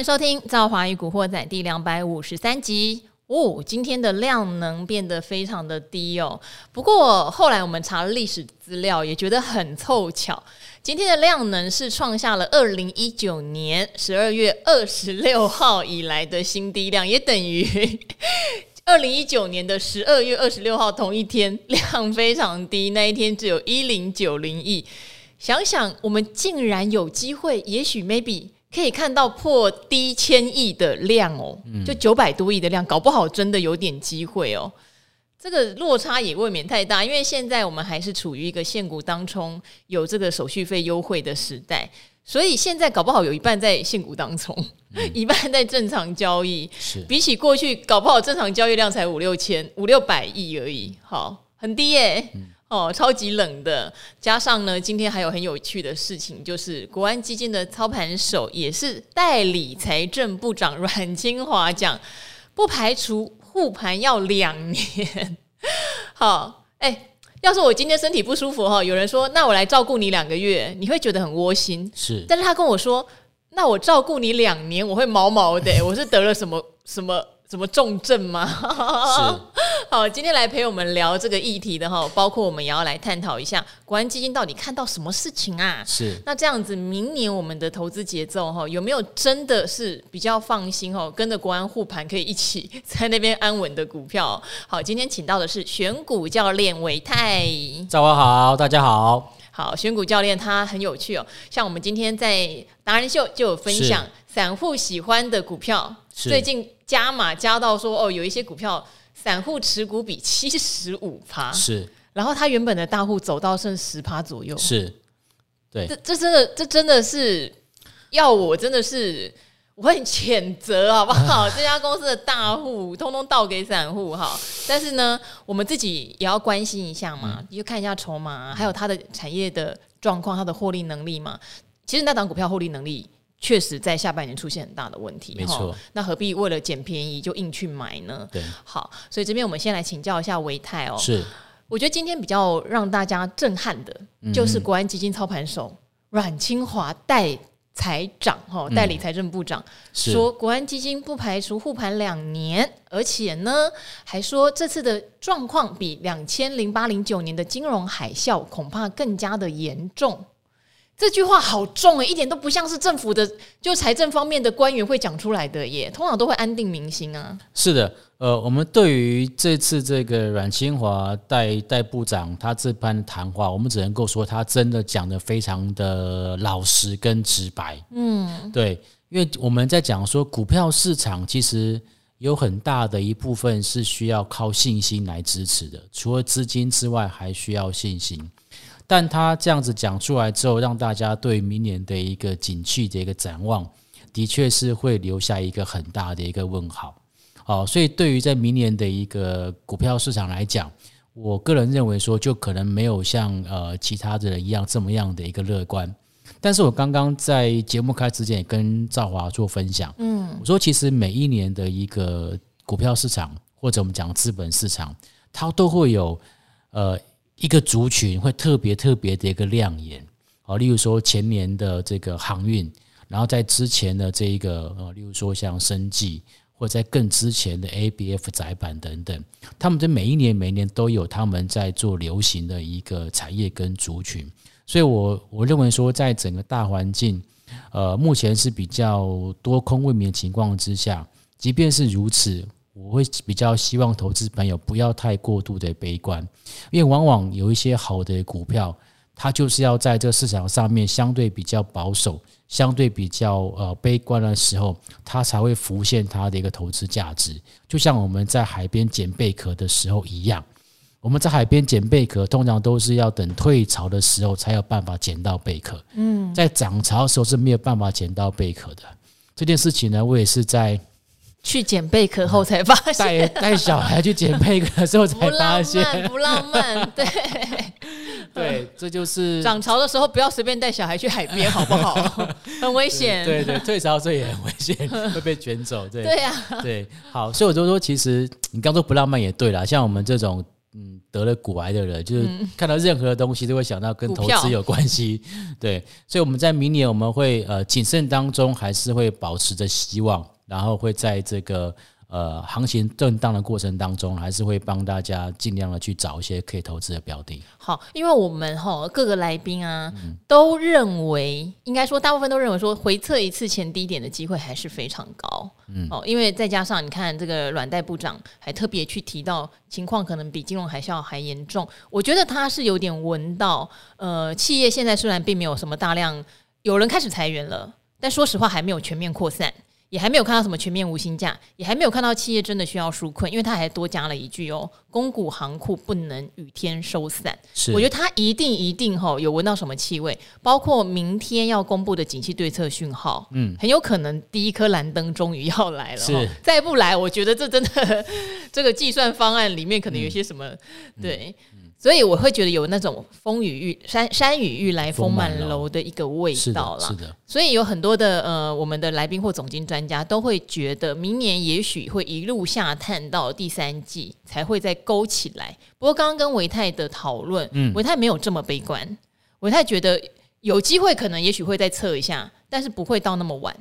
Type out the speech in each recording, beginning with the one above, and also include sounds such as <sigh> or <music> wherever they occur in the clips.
迎收听《赵华与古惑仔》第两百五十三集哦。今天的量能变得非常的低哦。不过后来我们查了历史资料，也觉得很凑巧。今天的量能是创下了二零一九年十二月二十六号以来的新低量，也等于 <laughs> 二零一九年的十二月二十六号同一天量非常低，那一天只有一零九零亿。想想我们竟然有机会，也许 maybe。可以看到破低千亿的量哦，就九百多亿的量，搞不好真的有点机会哦。这个落差也未免太大，因为现在我们还是处于一个限股当中有这个手续费优惠的时代，所以现在搞不好有一半在限股当中，嗯、<laughs> 一半在正常交易。是比起过去，搞不好正常交易量才五六千、五六百亿而已，好，很低耶、欸。嗯哦，超级冷的，加上呢，今天还有很有趣的事情，就是国安基金的操盘手也是代理财政部长阮清华讲，不排除护盘要两年。<laughs> 好，哎、欸，要是我今天身体不舒服哈，有人说那我来照顾你两个月，你会觉得很窝心。是，但是他跟我说，那我照顾你两年，我会毛毛的，我是得了什么什么？什么重症吗？是 <laughs> 好，今天来陪我们聊这个议题的哈，包括我们也要来探讨一下国安基金到底看到什么事情啊？是那这样子，明年我们的投资节奏哈，有没有真的是比较放心哈？跟着国安护盘可以一起在那边安稳的股票？好，今天请到的是选股教练韦泰，早上好，大家好。好，选股教练他很有趣哦，像我们今天在达人秀就有分享散户喜欢的股票，最近。加码加到说哦，有一些股票散户持股比七十五趴是，然后他原本的大户走到剩十趴左右是，对，这这真的这真的是要我真的是我很谴责好不好？<laughs> 这家公司的大户通通倒给散户哈，但是呢，我们自己也要关心一下嘛，你就看一下筹码，还有它的产业的状况，它的获利能力嘛。其实那档股票获利能力。确实在下半年出现很大的问题，没错。那何必为了捡便宜就硬去买呢？对，好，所以这边我们先来请教一下维泰哦。是，我觉得今天比较让大家震撼的，就是国安基金操盘手阮清华代财长哈，代理财政部长说，国安基金不排除护盘两年，而且呢，还说这次的状况比两千零八零九年的金融海啸恐怕更加的严重。这句话好重诶，一点都不像是政府的就财政方面的官员会讲出来的耶，通常都会安定民心啊。是的，呃，我们对于这次这个阮清华代代部长他这番谈话，我们只能够说他真的讲的非常的老实跟直白。嗯，对，因为我们在讲说股票市场其实有很大的一部分是需要靠信心来支持的，除了资金之外，还需要信心。但他这样子讲出来之后，让大家对明年的一个景气的一个展望，的确是会留下一个很大的一个问号。好，所以对于在明年的一个股票市场来讲，我个人认为说，就可能没有像呃其他的人一样这么样的一个乐观。但是我刚刚在节目开之前也跟赵华做分享，嗯，我说其实每一年的一个股票市场或者我们讲资本市场，它都会有呃。一个族群会特别特别的一个亮眼，好，例如说前年的这个航运，然后在之前的这一个呃，例如说像生技，或在更之前的 ABF 载板等等，他们在每一年每一年都有他们在做流行的一个产业跟族群，所以我我认为说，在整个大环境，呃，目前是比较多空未明的情况之下，即便是如此。我会比较希望投资朋友不要太过度的悲观，因为往往有一些好的股票，它就是要在这个市场上面相对比较保守、相对比较呃悲观的时候，它才会浮现它的一个投资价值。就像我们在海边捡贝壳的时候一样，我们在海边捡贝壳，通常都是要等退潮的时候才有办法捡到贝壳。嗯，在涨潮的时候是没有办法捡到贝壳的。这件事情呢，我也是在。去捡贝壳后才发现，带带小孩去捡贝壳的时候才发现，不浪漫，对 <laughs> 对，这就是 <laughs> 涨潮的时候不要随便带小孩去海边，好不好？<laughs> 很危险。对对，退潮的时候也很危险，会被卷走。对对呀，对。好，所以我就说，其实你刚说不浪漫也对啦，像我们这种嗯得了骨癌的人，就是看到任何的东西都会想到跟投资有关系。对，所以我们在明年我们会呃谨慎当中，还是会保持着希望，然后会在这个。呃，行情震荡的过程当中，还是会帮大家尽量的去找一些可以投资的标的。好，因为我们哈各个来宾啊，嗯、都认为，应该说大部分都认为说，回测一次前低点的机会还是非常高。嗯，哦，因为再加上你看这个软代部长还特别去提到情况可能比金融海啸还严重，我觉得他是有点闻到，呃，企业现在虽然并没有什么大量有人开始裁员了，但说实话还没有全面扩散。也还没有看到什么全面无薪假，也还没有看到企业真的需要纾困，因为他还多加了一句哦，公股行库不能雨天收散。是，我觉得他一定一定吼有闻到什么气味，包括明天要公布的景气对策讯号，嗯，很有可能第一颗蓝灯终于要来了。是，再不来，我觉得这真的 <laughs> 这个计算方案里面可能有些什么，嗯、对。嗯所以我会觉得有那种风雨欲山山雨欲来风满楼的一个味道了。是的，所以有很多的呃，我们的来宾或总经专家都会觉得，明年也许会一路下探到第三季才会再勾起来。不过刚刚跟维泰的讨论，嗯，维泰没有这么悲观，维泰觉得有机会可能也许会再测一下，但是不会到那么晚。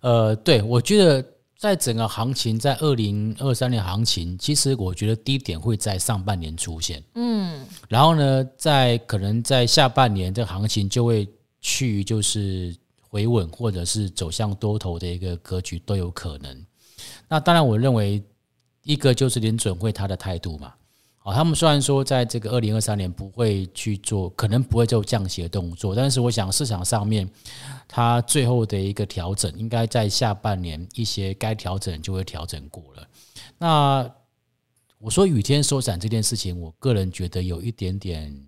呃，对，我觉得。在整个行情，在二零二三年行情，其实我觉得低点会在上半年出现，嗯，然后呢，在可能在下半年，这行情就会趋于就是回稳，或者是走向多头的一个格局都有可能。那当然，我认为一个就是林准会他的态度嘛。哦，他们虽然说在这个二零二三年不会去做，可能不会做降息的动作，但是我想市场上面，它最后的一个调整，应该在下半年一些该调整就会调整过了。那我说雨天收伞这件事情，我个人觉得有一点点，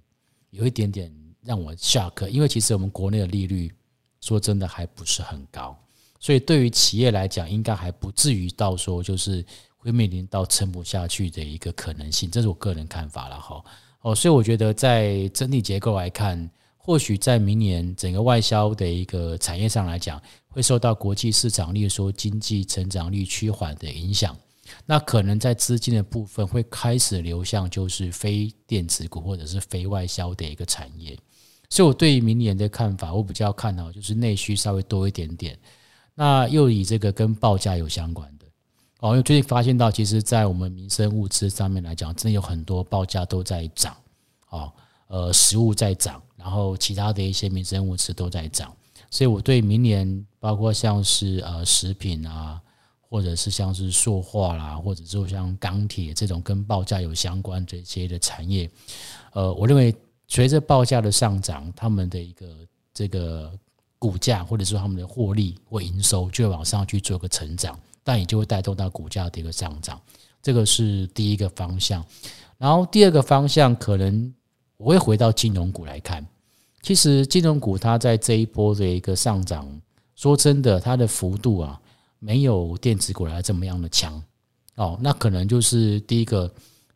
有一点点让我下课因为其实我们国内的利率说真的还不是很高，所以对于企业来讲，应该还不至于到说就是。会面临到撑不下去的一个可能性，这是我个人看法了哈。哦，所以我觉得在整体结构来看，或许在明年整个外销的一个产业上来讲，会受到国际市场，例如说经济成长率趋缓的影响，那可能在资金的部分会开始流向就是非电子股或者是非外销的一个产业。所以我对于明年的看法，我比较看好就是内需稍微多一点点，那又以这个跟报价有相关。哦，因为最近发现到，其实，在我们民生物资上面来讲，真的有很多报价都在涨。哦，呃，食物在涨，然后其他的一些民生物资都在涨。所以，我对明年包括像是呃食品啊，或者是像是塑化啦，或者就像钢铁这种跟报价有相关这些的产业，呃，我认为随着报价的上涨，他们的一个这个股价或者说他们的获利或营收就会往上去做个成长。但也就会带动到股价的一个上涨，这个是第一个方向。然后第二个方向，可能我会回到金融股来看。其实金融股它在这一波的一个上涨，说真的，它的幅度啊，没有电子股来这么样的强。哦，那可能就是第一个，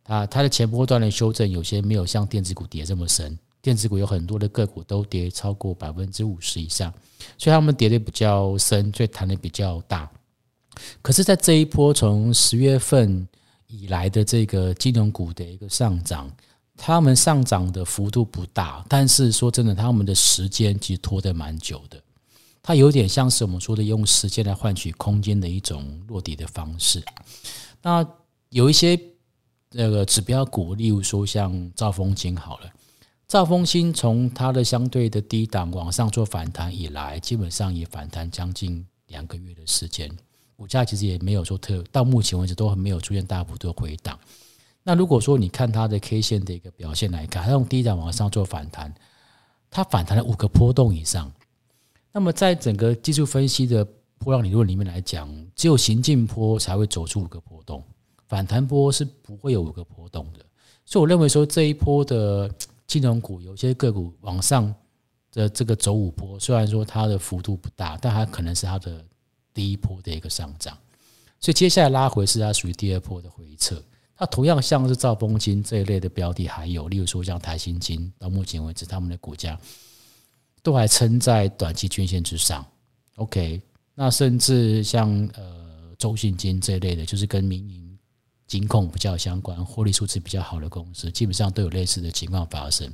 它它的前波段的修正有些没有像电子股跌这么深。电子股有很多的个股都跌超过百分之五十以上，所以他们跌的比较深，所以弹的比较大。可是，在这一波从十月份以来的这个金融股的一个上涨，他们上涨的幅度不大，但是说真的，他们的时间其实拖得蛮久的。它有点像是我们说的用时间来换取空间的一种落底的方式。那有一些那个指标股，例如说像兆丰金好了，兆丰金从它的相对的低档往上做反弹以来，基本上也反弹将近两个月的时间。股价其实也没有说特，到目前为止都还没有出现大幅度的回档。那如果说你看它的 K 线的一个表现来看，它用低档往上做反弹，它反弹了五个波动以上。那么在整个技术分析的波浪理论里面来讲，只有行进波才会走出五个波动，反弹波是不会有五个波动的。所以我认为说这一波的金融股有些个股往上的这个走五波，虽然说它的幅度不大，但它可能是它的。第一波的一个上涨，所以接下来拉回是它属于第二波的回撤。它同样像是兆丰金这一类的标的，还有例如说像台新金，到目前为止他们的股价都还撑在短期均线之上。OK，那甚至像呃中信金这一类的，就是跟民营金控比较相关、获利数字比较好的公司，基本上都有类似的情况发生。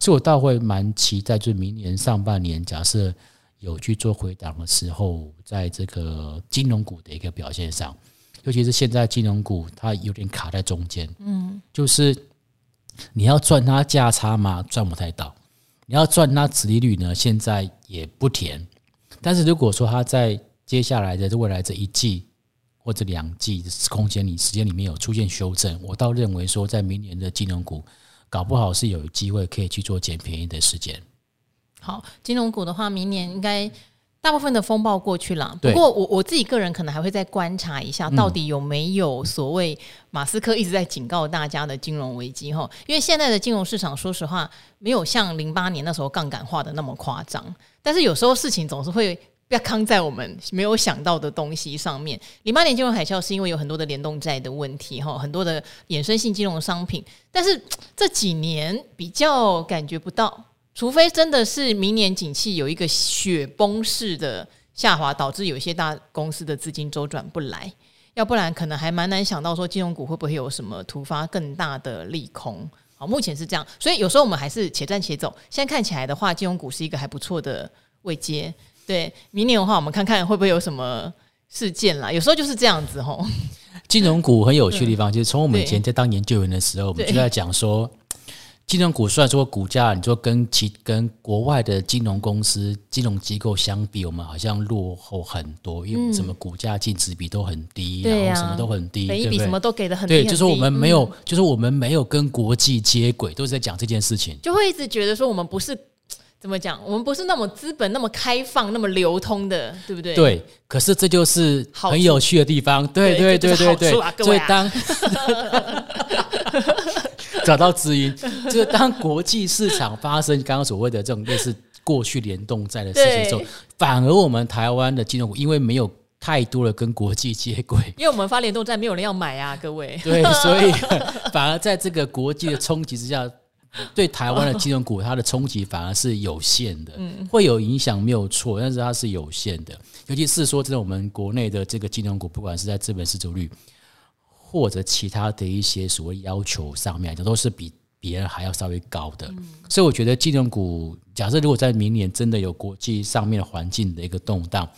所以我倒会蛮期待，就是明年上半年，假设有去做回档的时候，在这个金融股的一个表现上，尤其是现在金融股它有点卡在中间，嗯，就是你要赚它价差嘛？赚不太到。你要赚它殖利率呢？现在也不甜。但是如果说它在接下来的未来这一季或者两季的空间里时间里面有出现修正，我倒认为说，在明年的金融股。搞不好是有机会可以去做捡便宜的时间。好，金融股的话，明年应该大部分的风暴过去了。不过我我自己个人可能还会再观察一下，到底有没有所谓马斯克一直在警告大家的金融危机哈？因为现在的金融市场，说实话，没有像零八年那时候杠杆化的那么夸张。但是有时候事情总是会。要扛在我们没有想到的东西上面。零八年金融海啸是因为有很多的联动债的问题，哈，很多的衍生性金融商品。但是这几年比较感觉不到，除非真的是明年景气有一个雪崩式的下滑，导致有些大公司的资金周转不来，要不然可能还蛮难想到说金融股会不会有什么突发更大的利空。好，目前是这样，所以有时候我们还是且战且走。现在看起来的话，金融股是一个还不错的位阶。对，明年的话，我们看看会不会有什么事件啦。有时候就是这样子吼。金融股很有趣的地方，就是从我们以前在当研究员的时候，我们就在讲说，金融股虽然说股价，你说跟其跟国外的金融公司、金融机构相比，我们好像落后很多，因为什么股价净值比都很低，然后什么都很低，每一笔什么都给的很低。对，就是我们没有，就是我们没有跟国际接轨，都是在讲这件事情，就会一直觉得说我们不是。怎么讲？我们不是那么资本那么开放、那么流通的，对不对？对。可是这就是很有趣的地方。对对对对对。所以当 <laughs> <laughs> <laughs> 找到知音，就是当国际市场发生刚刚所谓的这种类似过去联动债的事情的时候，反而我们台湾的金融股因为没有太多的跟国际接轨，因为我们发联动债没有人要买啊，各位。<laughs> 对，所以 <laughs> 反而在这个国际的冲击之下。对台湾的金融股，它的冲击反而是有限的，会有影响没有错，但是它是有限的。尤其是说，在我们国内的这个金融股，不管是在资本市足率或者其他的一些所谓要求上面，这都是比别人还要稍微高的。所以，我觉得金融股，假设如果在明年真的有国际上面的环境的一个动荡，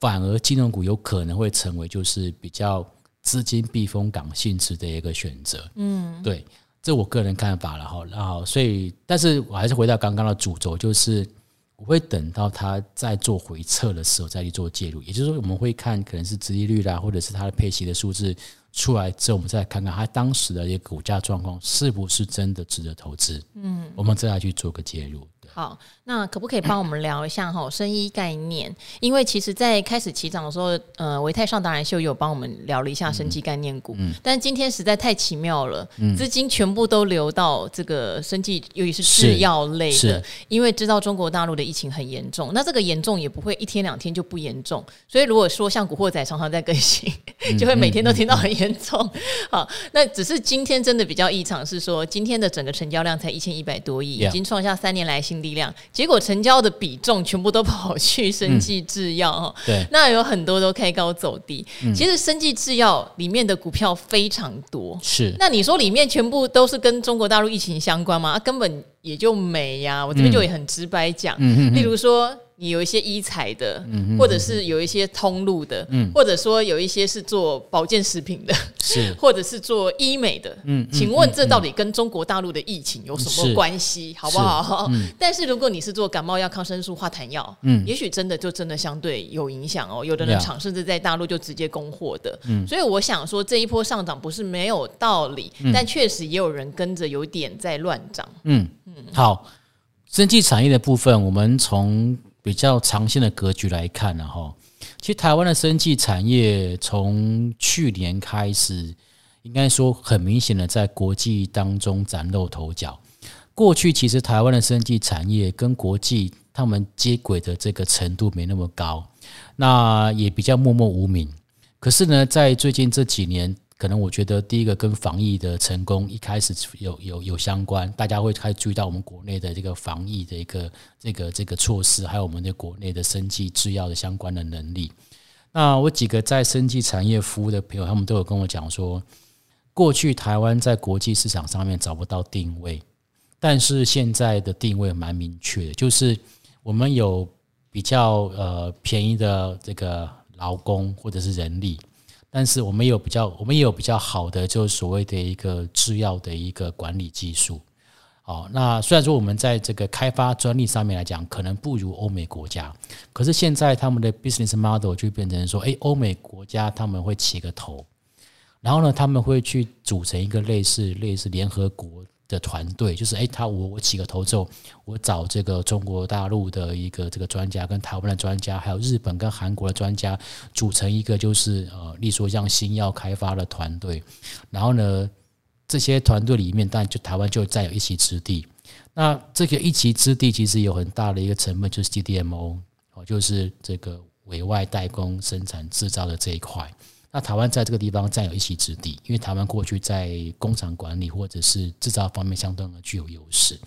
反而金融股有可能会成为就是比较资金避风港性质的一个选择。嗯，对。这我个人看法了哈，然后所以，但是我还是回到刚刚的主轴，就是我会等到它在做回撤的时候再去做介入，也就是说，我们会看可能是殖利率啦，或者是它的配息的数字出来之后，我们再看看它当时的一个股价状况是不是真的值得投资，嗯，我们再来去做个介入。好，那可不可以帮我们聊一下哈生医概念？因为其实，在开始起涨的时候，呃，维泰上达人秀有帮我们聊了一下生技概念股。嗯，但今天实在太奇妙了，嗯，资金全部都流到这个生技，尤其是制药类的，因为知道中国大陆的疫情很严重，那这个严重也不会一天两天就不严重，所以如果说像古惑仔常常在更新，<laughs> 就会每天都听到很严重。好，那只是今天真的比较异常，是说今天的整个成交量才一千一百多亿，已经创下三年来新。力量，结果成交的比重全部都跑去生技制药哈，对，那有很多都开高走低。嗯、其实生技制药里面的股票非常多，是。那你说里面全部都是跟中国大陆疫情相关吗？啊、根本也就没呀。我这边就也很直白讲，嗯、例如说。你有一些医材的，嗯或者是有一些通路的，嗯或者说有一些是做保健食品的，是，<laughs> 或者是做医美的。嗯，请问这到底跟中国大陆的疫情有什么关系？好不好？但是如果你是做感冒药、抗生素、化痰药，嗯，也许真的就真的相对有影响哦。有的人厂甚至在大陆就直接供货的。嗯，所以我想说这一波上涨不是没有道理，但确实也有人跟着有点在乱涨。嗯嗯，好，生技产业的部分，我们从。比较长线的格局来看呢，哈，其实台湾的生技产业从去年开始，应该说很明显的在国际当中崭露头角。过去其实台湾的生技产业跟国际他们接轨的这个程度没那么高，那也比较默默无名。可是呢，在最近这几年。可能我觉得第一个跟防疫的成功一开始有有有相关，大家会开始注意到我们国内的这个防疫的一个这个这个措施，还有我们的国内的生技制药的相关的能力。那我几个在生技产业服务的朋友，他们都有跟我讲说，过去台湾在国际市场上面找不到定位，但是现在的定位蛮明确的，就是我们有比较呃便宜的这个劳工或者是人力，但是我们有比较我们也有比较好的就是所谓的一个制药的一个管理技术。哦，那虽然说我们在这个开发专利上面来讲，可能不如欧美国家，可是现在他们的 business model 就变成说，诶，欧美国家他们会起个头，然后呢，他们会去组成一个类似类似联合国的团队，就是诶，他我我起个头之后，我找这个中国大陆的一个这个专家，跟台湾的专家，还有日本跟韩国的专家，组成一个就是呃，例如说像新药开发的团队，然后呢。这些团队里面，当然就台湾就占有一席之地。那这个一席之地其实有很大的一个成分，就是 CDMO 哦，就是这个委外代工生产制造的这一块。那台湾在这个地方占有一席之地，因为台湾过去在工厂管理或者是制造方面相当的具有优势。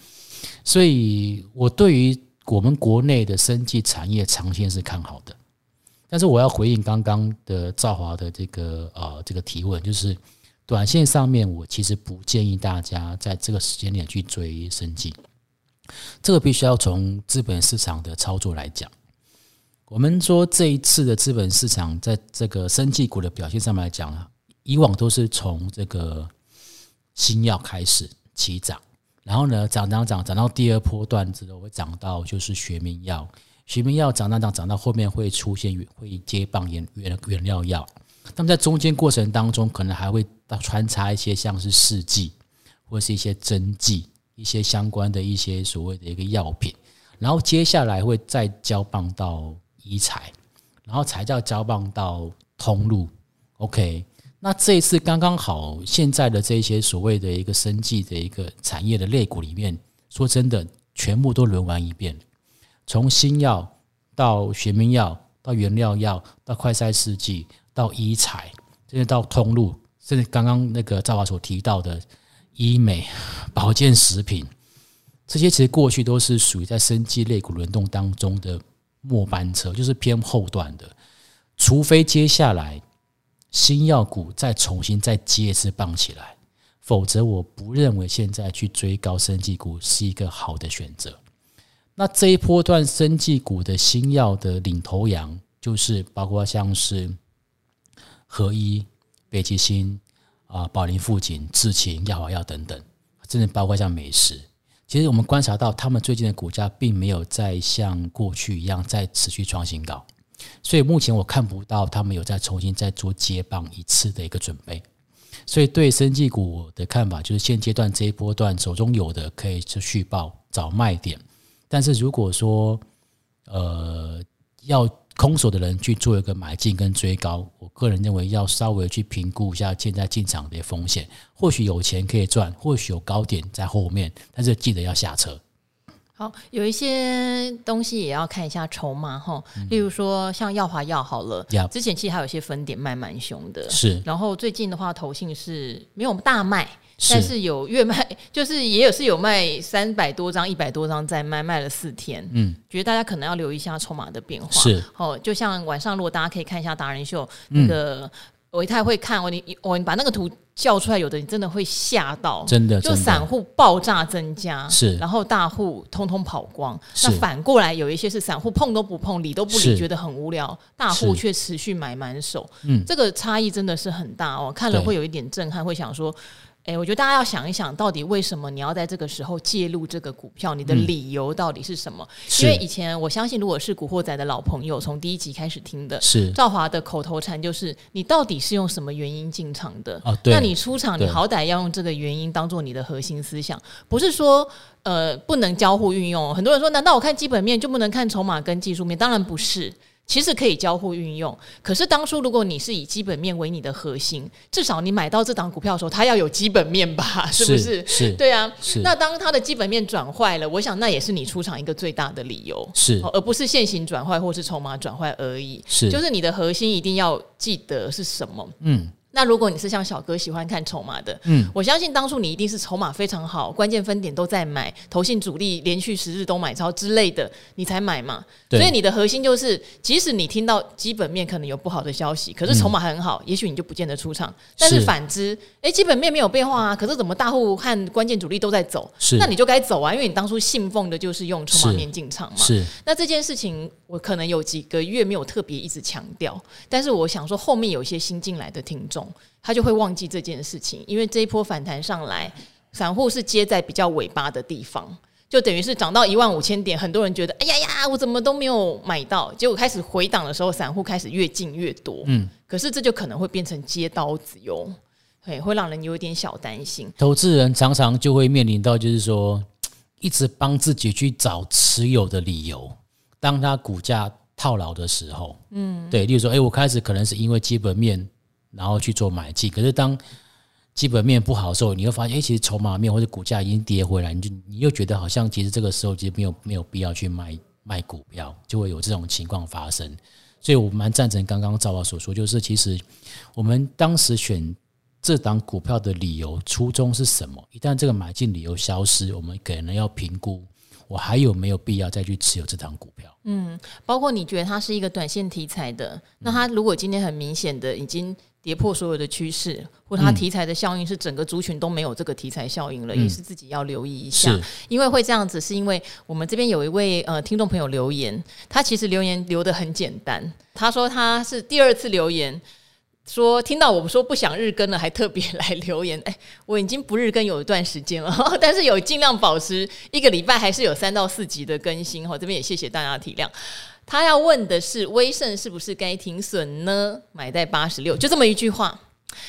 所以我对于我们国内的生技产业长线是看好的。但是我要回应刚刚的赵华的这个呃这个提问，就是。短线上面，我其实不建议大家在这个时间点去追生技。这个必须要从资本市场的操作来讲。我们说这一次的资本市场在这个生技股的表现上面来讲啊，以往都是从这个新药开始起涨，然后呢涨涨涨涨到第二波段之后会涨到就是学名药，学名药涨涨涨涨到后面会出现会接棒原原原料药。那么在中间过程当中，可能还会穿插一些像是试剂，或是一些针剂，一些相关的一些所谓的一个药品，然后接下来会再交棒到医材，然后才叫交棒到通路。OK，那这一次刚刚好，现在的这些所谓的一个生技的一个产业的类股里面，说真的，全部都轮完一遍，从新药到学名药，到原料药，到快筛试剂。到医材，甚至到通路，甚至刚刚那个赵华所提到的医美、保健食品，这些其实过去都是属于在生技类股轮动当中的末班车，就是偏后段的。除非接下来新药股再重新再接一次棒起来，否则我不认为现在去追高生技股是一个好的选择。那这一波段生技股的新药的领头羊，就是包括像是。合一、北极星啊、宝林富锦、智勤、药华药等等，甚至包括像美食，其实我们观察到，他们最近的股价并没有再像过去一样再持续创新高，所以目前我看不到他们有再重新再做接棒一次的一个准备。所以对生技股的看法就是，现阶段这一波段手中有的可以去续报找卖点，但是如果说呃要。空手的人去做一个买进跟追高，我个人认为要稍微去评估一下现在进场的风险，或许有钱可以赚，或许有高点在后面，但是记得要下车。好，有一些东西也要看一下筹码哈，例如说像耀华药好了，之前其实还有一些分点卖蛮凶的，是，然后最近的话，投信是没有大卖。但是有月卖，就是也有是有卖三百多张、一百多张在卖，卖了四天。嗯，觉得大家可能要留意一下筹码的变化。是。哦，就像晚上如果大家可以看一下达人秀，那个我一太会看，我你我你把那个图叫出来，有的你真的会吓到，真的，就散户爆炸增加，是，然后大户通通跑光。那反过来有一些是散户碰都不碰，理都不理，觉得很无聊，大户却持续买满手。嗯，这个差异真的是很大哦，看了会有一点震撼，会想说。哎，我觉得大家要想一想，到底为什么你要在这个时候介入这个股票？你的理由到底是什么？嗯、因为以前我相信，如果是古惑仔的老朋友，从第一集开始听的，是赵华的口头禅就是：你到底是用什么原因进场的？哦、那你出场，你好歹要用这个原因当做你的核心思想，不是说呃不能交互运用。很多人说，难道我看基本面就不能看筹码跟技术面？当然不是。其实可以交互运用，可是当初如果你是以基本面为你的核心，至少你买到这档股票的时候，它要有基本面吧？<laughs> 是不是？是，对啊。是。那当它的基本面转坏了，我想那也是你出场一个最大的理由，是，而不是现行转坏或是筹码转坏而已。是，就是你的核心一定要记得是什么。嗯。那如果你是像小哥喜欢看筹码的，嗯，我相信当初你一定是筹码非常好，关键分点都在买，投信主力连续十日都买超之类的，你才买嘛。对所以你的核心就是，即使你听到基本面可能有不好的消息，可是筹码很好，嗯、也许你就不见得出场。但是反之，哎是，基本面没有变化啊，可是怎么大户和关键主力都在走，是那你就该走啊，因为你当初信奉的就是用筹码面进场嘛。是。那这件事情我可能有几个月没有特别一直强调，但是我想说后面有一些新进来的听众。他就会忘记这件事情，因为这一波反弹上来，散户是接在比较尾巴的地方，就等于是涨到一万五千点，很多人觉得哎呀呀，我怎么都没有买到，结果开始回档的时候，散户开始越进越多，嗯，可是这就可能会变成接刀子哟，对会让人有点小担心。投资人常常就会面临到，就是说一直帮自己去找持有的理由，当他股价套牢的时候，嗯，对，例如说，哎，我开始可能是因为基本面。然后去做买进，可是当基本面不好的时候，你会发现，哎，其实筹码面或者股价已经跌回来，你就你又觉得好像其实这个时候其实没有没有必要去卖卖股票，就会有这种情况发生。所以我蛮赞成刚刚赵老所说，就是其实我们当时选这档股票的理由初衷是什么？一旦这个买进理由消失，我们可能要评估。我还有没有必要再去持有这张股票？嗯，包括你觉得它是一个短线题材的，那它如果今天很明显的已经跌破所有的趋势，或它题材的效应是整个族群都没有这个题材效应了，嗯、也是自己要留意一下。因为会这样子，是因为我们这边有一位呃听众朋友留言，他其实留言留的很简单，他说他是第二次留言。说听到我们说不想日更了，还特别来留言。<laughs> 哎，我已经不日更有一段时间了，<laughs> 但是有尽量保持一个礼拜还是有三到四集的更新。哈，这边也谢谢大家的体谅。他要问的是威盛是不是该停损呢？买在八十六，就这么一句话。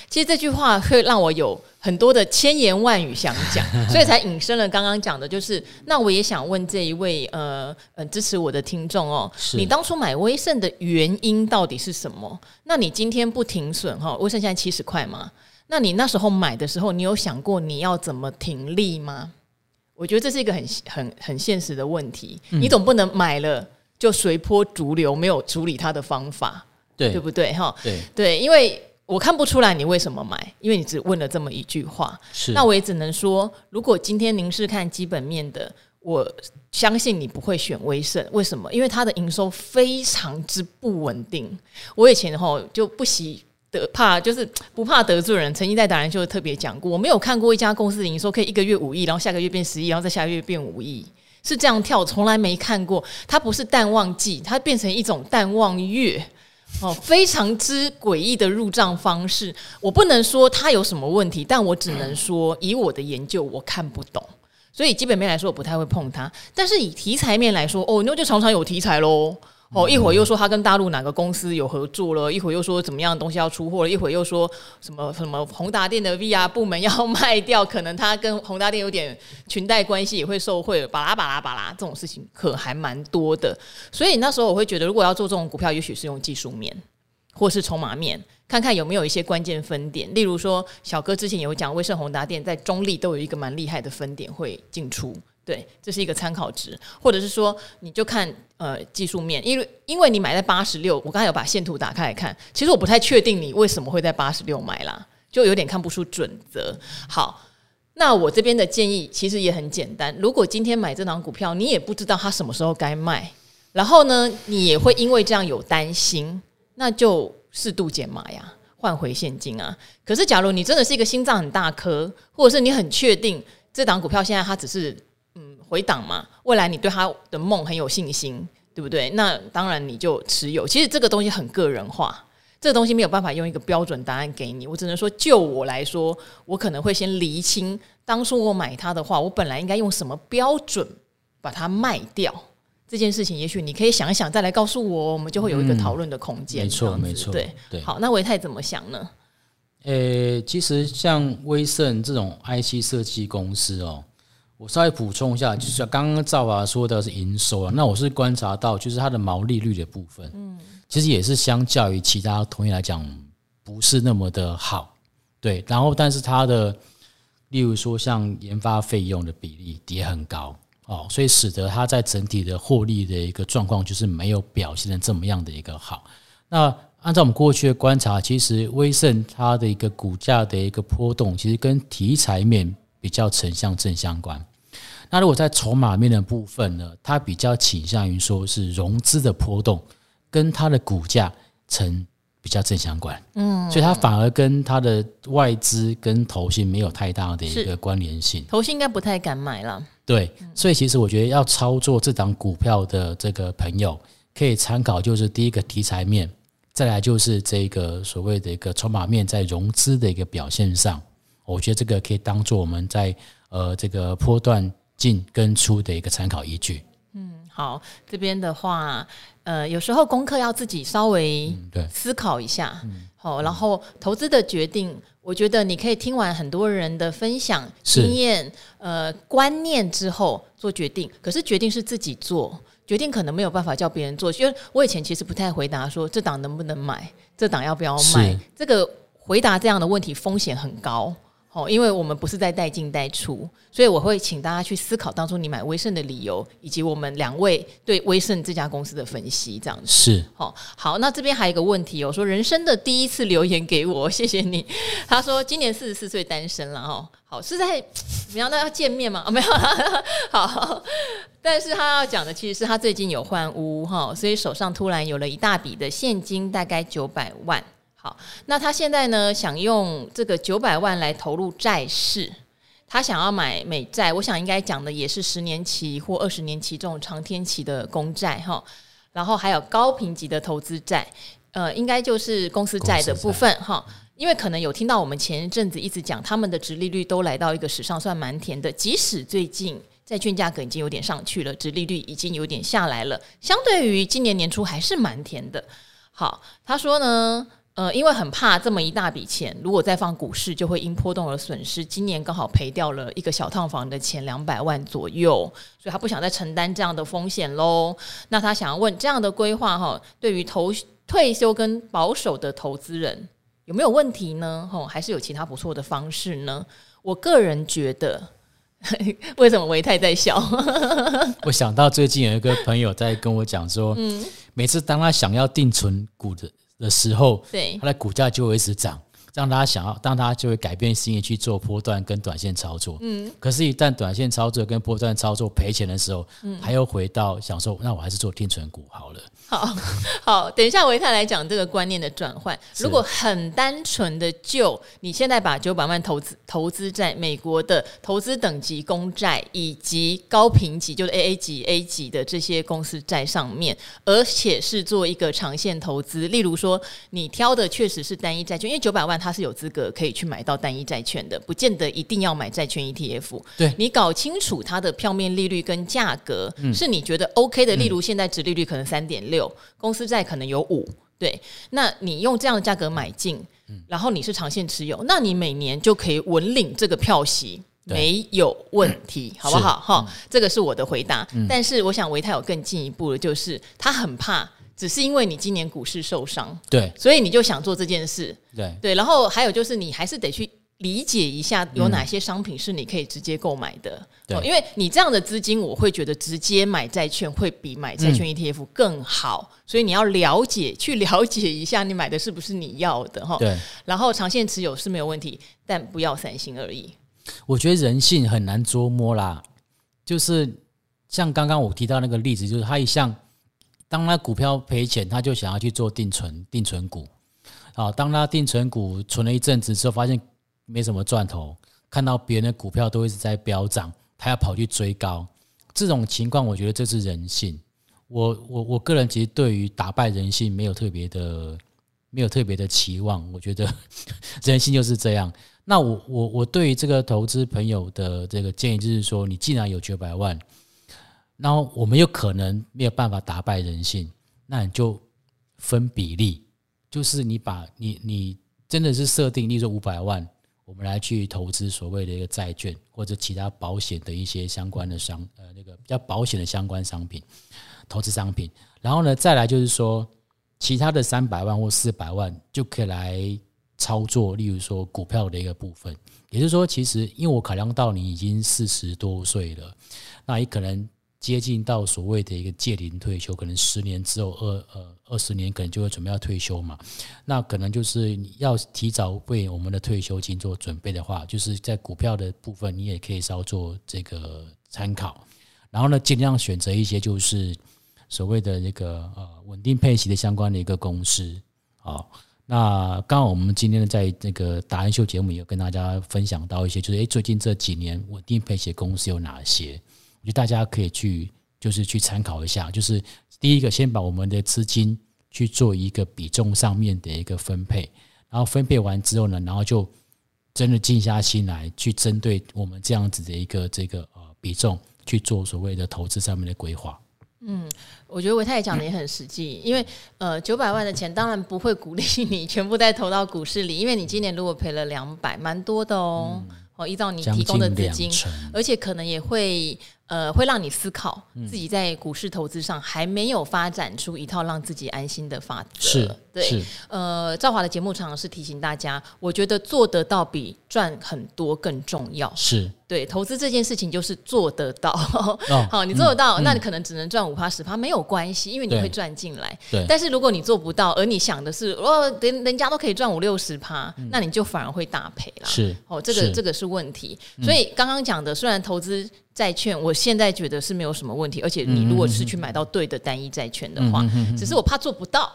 其实这句话会让我有很多的千言万语想讲，<laughs> 所以才引申了刚刚讲的，就是那我也想问这一位呃呃支持我的听众哦，你当初买威盛的原因到底是什么？那你今天不停损哈，威盛现在七十块吗？那你那时候买的时候，你有想过你要怎么停利吗？我觉得这是一个很很很现实的问题，嗯、你总不能买了就随波逐流，没有处理它的方法，对对不对哈？对对，因为。我看不出来你为什么买，因为你只问了这么一句话。是，那我也只能说，如果今天您是看基本面的，我相信你不会选威盛。为什么？因为它的营收非常之不稳定。我以前吼就不喜得怕，就是不怕得罪人。曾经在达人秀特别讲过，我没有看过一家公司的营收可以一个月五亿，然后下个月变十亿，然后再下个月变五亿，是这样跳，从来没看过。它不是淡旺季，它变成一种淡旺月。哦，非常之诡异的入账方式，我不能说它有什么问题，但我只能说以我的研究，我看不懂，所以基本面来说，我不太会碰它。但是以题材面来说，哦，那就常常有题材喽。哦，一会儿又说他跟大陆哪个公司有合作了，一会儿又说怎么样的东西要出货了，一会儿又说什么什么宏达电的 VR 部门要卖掉，可能他跟宏达电有点裙带关系，也会受贿，巴拉巴拉巴拉，这种事情可还蛮多的。所以那时候我会觉得，如果要做这种股票，也许是用技术面或是筹码面，看看有没有一些关键分点。例如说，小哥之前有讲，威盛宏达电在中立都有一个蛮厉害的分点会进出。对，这是一个参考值，或者是说，你就看呃技术面，因为因为你买在八十六，我刚才有把线图打开来看，其实我不太确定你为什么会在八十六买啦，就有点看不出准则。好，那我这边的建议其实也很简单，如果今天买这档股票，你也不知道它什么时候该卖，然后呢，你也会因为这样有担心，那就适度减码呀，换回现金啊。可是假如你真的是一个心脏很大颗，或者是你很确定这档股票现在它只是。回档嘛，未来你对他的梦很有信心，对不对？那当然你就持有。其实这个东西很个人化，这个东西没有办法用一个标准答案给你。我只能说，就我来说，我可能会先厘清，当初我买它的话，我本来应该用什么标准把它卖掉。这件事情，也许你可以想一想，再来告诉我，我们就会有一个讨论的空间。嗯、没错，没错，对对。好，那维泰怎么想呢？呃、欸，其实像威盛这种 IC 设计公司哦。我稍微补充一下，就是刚刚赵华说的是营收啊，那我是观察到，就是它的毛利率的部分，嗯，其实也是相较于其他同业来讲，不是那么的好，对。然后，但是它的，例如说像研发费用的比例也很高哦，所以使得它在整体的获利的一个状况，就是没有表现的这么样的一个好。那按照我们过去的观察，其实威盛它的一个股价的一个波动，其实跟题材面比较呈向正相关。那如果在筹码面的部分呢，它比较倾向于说是融资的波动，跟它的股价呈比较正相关。嗯，所以它反而跟它的外资跟投信没有太大的一个关联性。投信应该不太敢买了。对，所以其实我觉得要操作这档股票的这个朋友，可以参考就是第一个题材面，再来就是这个所谓的一个筹码面在融资的一个表现上，我觉得这个可以当做我们在呃这个波段。进跟出的一个参考依据。嗯，好，这边的话，呃，有时候功课要自己稍微思考一下。嗯，好，然后投资的决定，我觉得你可以听完很多人的分享经验、呃观念之后做决定。可是决定是自己做，决定可能没有办法叫别人做。因为我以前其实不太回答说这档能不能买，这档要不要买。这个回答这样的问题风险很高。哦，因为我们不是在带进带出，所以我会请大家去思考当初你买威盛的理由，以及我们两位对威盛这家公司的分析，这样子是。好，好，那这边还有一个问题，我说人生的第一次留言给我，<laughs> 谢谢你。他说今年四十四岁单身了哦，好是在怎么样？那要见面吗？哦，没有，好，但是他要讲的其实是他最近有换屋哈，所以手上突然有了一大笔的现金，大概九百万。好，那他现在呢，想用这个九百万来投入债市，他想要买美债，我想应该讲的也是十年期或二十年期这种长天期的公债哈，然后还有高评级的投资债，呃，应该就是公司债的部分哈，因为可能有听到我们前一阵子一直讲他们的殖利率都来到一个史上算蛮甜的，即使最近债券价格已经有点上去了，殖利率已经有点下来了，相对于今年年初还是蛮甜的。好，他说呢。呃，因为很怕这么一大笔钱，如果再放股市，就会因波动而损失。今年刚好赔掉了一个小套房的钱两百万左右，所以他不想再承担这样的风险喽。那他想要问，这样的规划哈，对于投退休跟保守的投资人有没有问题呢？吼，还是有其他不错的方式呢？我个人觉得，<laughs> 为什么维泰在笑？<laughs> 我想到最近有一个朋友在跟我讲说，嗯，每次当他想要定存股的。的时候，对，它的股价就会一直涨，让大家想要，让大家就会改变心意去做波段跟短线操作。嗯，可是，一旦短线操作跟波段操作赔钱的时候，嗯，还要回到想说，那我还是做定存股好了。好 <laughs> 好，等一下维泰来讲这个观念的转换。如果很单纯的就你现在把九百万投资投资在美国的投资等级公债以及高评级就是 AA 级 A 级的这些公司债上面，而且是做一个长线投资，例如说你挑的确实是单一债券，因为九百万它是有资格可以去买到单一债券的，不见得一定要买债券 ETF。对，你搞清楚它的票面利率跟价格，嗯，是你觉得 OK 的，例如现在值利率可能三点六。公司债可能有五，对，那你用这样的价格买进，然后你是长线持有，那你每年就可以稳领这个票息，没有问题，好不好？哈，这个是我的回答。但是我想维泰有更进一步的，就是他很怕，只是因为你今年股市受伤，对，所以你就想做这件事，对。对，然后还有就是你还是得去。理解一下有哪些商品是你可以直接购买的，嗯，对，因为你这样的资金，我会觉得直接买债券会比买债券 ETF 更好，嗯，所以你要了解，去了解一下你买的是不是你要的哈。对，然后长线持有是没有问题，但不要三心二意。我觉得人性很难捉摸啦，就是像刚刚我提到那个例子，就是他一向当他股票赔钱，他就想要去做定存定存股，啊，当他定存股存了一阵子之后，发现。没什么赚头，看到别人的股票都一直在飙涨，他要跑去追高，这种情况我觉得这是人性。我我我个人其实对于打败人性没有特别的没有特别的期望，我觉得 <laughs> 人性就是这样。那我我我对于这个投资朋友的这个建议就是说，你既然有九百万，然后我们有可能没有办法打败人性，那你就分比例，就是你把你你真的是设定，例如说五百万。我们来去投资所谓的一个债券或者其他保险的一些相关的商呃那个比较保险的相关商品投资商品，然后呢再来就是说其他的三百万或四百万就可以来操作，例如说股票的一个部分。也就是说，其实因为我考量到你已经四十多岁了，那你可能接近到所谓的一个届龄退休，可能十年之后二呃二十年可能就会准备要退休嘛，那可能就是要提早为我们的退休金做准备的话，就是在股票的部分你也可以稍做这个参考，然后呢尽量选择一些就是所谓的那个呃稳定配息的相关的一个公司啊。那刚好我们今天在那个达人秀节目也有跟大家分享到一些，就是诶最近这几年稳定配息公司有哪些？我觉得大家可以去，就是去参考一下。就是第一个，先把我们的资金去做一个比重上面的一个分配，然后分配完之后呢，然后就真的静下心来，去针对我们这样子的一个这个呃比重去做所谓的投资上面的规划。嗯，我觉得维泰讲的也很实际，因为呃九百万的钱当然不会鼓励 <laughs> 你全部再投到股市里，因为你今年如果赔了两百，蛮多的哦。哦，依照你提供的资金，而且可能也会。呃，会让你思考自己在股市投资上还没有发展出一套让自己安心的法则。是，对。呃，赵华的节目常常是提醒大家，我觉得做得到比赚很多更重要。是对，投资这件事情就是做得到。哦、<laughs> 好，你做得到，嗯、那你可能只能赚五趴十趴没有关系，因为你会赚进来。对。但是如果你做不到，而你想的是哦，人人家都可以赚五六十趴，那你就反而会大赔了。是。哦，这个这个是问题。所以刚刚讲的，虽然投资。债券，我现在觉得是没有什么问题，而且你如果是去买到对的单一债券的话，嗯、哼哼只是我怕做不到，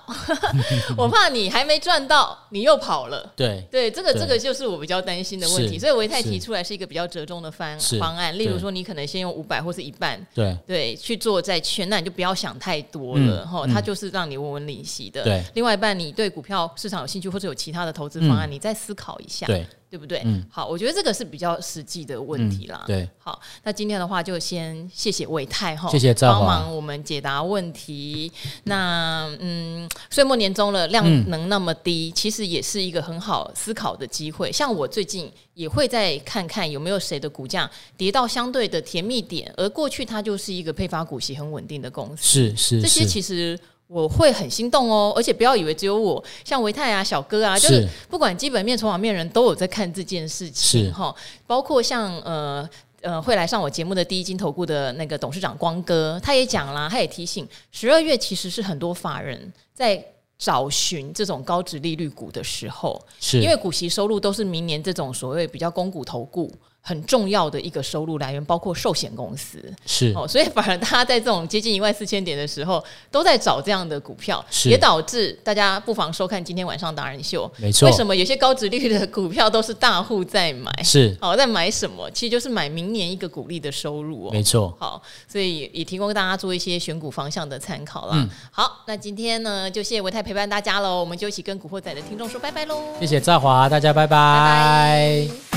<laughs> 我怕你还没赚到，你又跑了。<laughs> 对对，这个这个就是我比较担心的问题，所以维泰提出来是一个比较折中的方方案。例如说，你可能先用五百或是一半，对对，去做债券，那你就不要想太多了哈，它就是让你稳稳利息的。对，另外一半你对股票市场有兴趣，或者有其他的投资方案，你再思考一下。对。对不对？嗯，好，我觉得这个是比较实际的问题啦。嗯、对，好，那今天的话就先谢谢伟泰哈，谢谢帮忙我们解答问题。那嗯，岁末年终了，量能那么低，嗯、其实也是一个很好思考的机会。像我最近也会再看看有没有谁的股价跌到相对的甜蜜点，而过去它就是一个配发股息很稳定的公司。是是，是，这些其实。我会很心动哦，而且不要以为只有我，像维泰啊、小哥啊，就是不管基本面、筹码面人都有在看这件事情哈。包括像呃呃会来上我节目的第一金投顾的那个董事长光哥，他也讲啦，他也提醒，十二月其实是很多法人在找寻这种高值利率股的时候，是因为股息收入都是明年这种所谓比较公股投顾。很重要的一个收入来源，包括寿险公司是哦，所以反而大家在这种接近一万四千点的时候，都在找这样的股票，是也导致大家不妨收看今天晚上达人秀。没错，为什么有些高值率的股票都是大户在买？是好、哦、在买什么？其实就是买明年一个股利的收入哦。没错，好，所以也提供大家做一些选股方向的参考啦。嗯、好，那今天呢，就谢谢维泰陪伴大家喽，我们就一起跟古惑仔的听众说拜拜喽。谢谢赵华，大家拜拜。拜拜。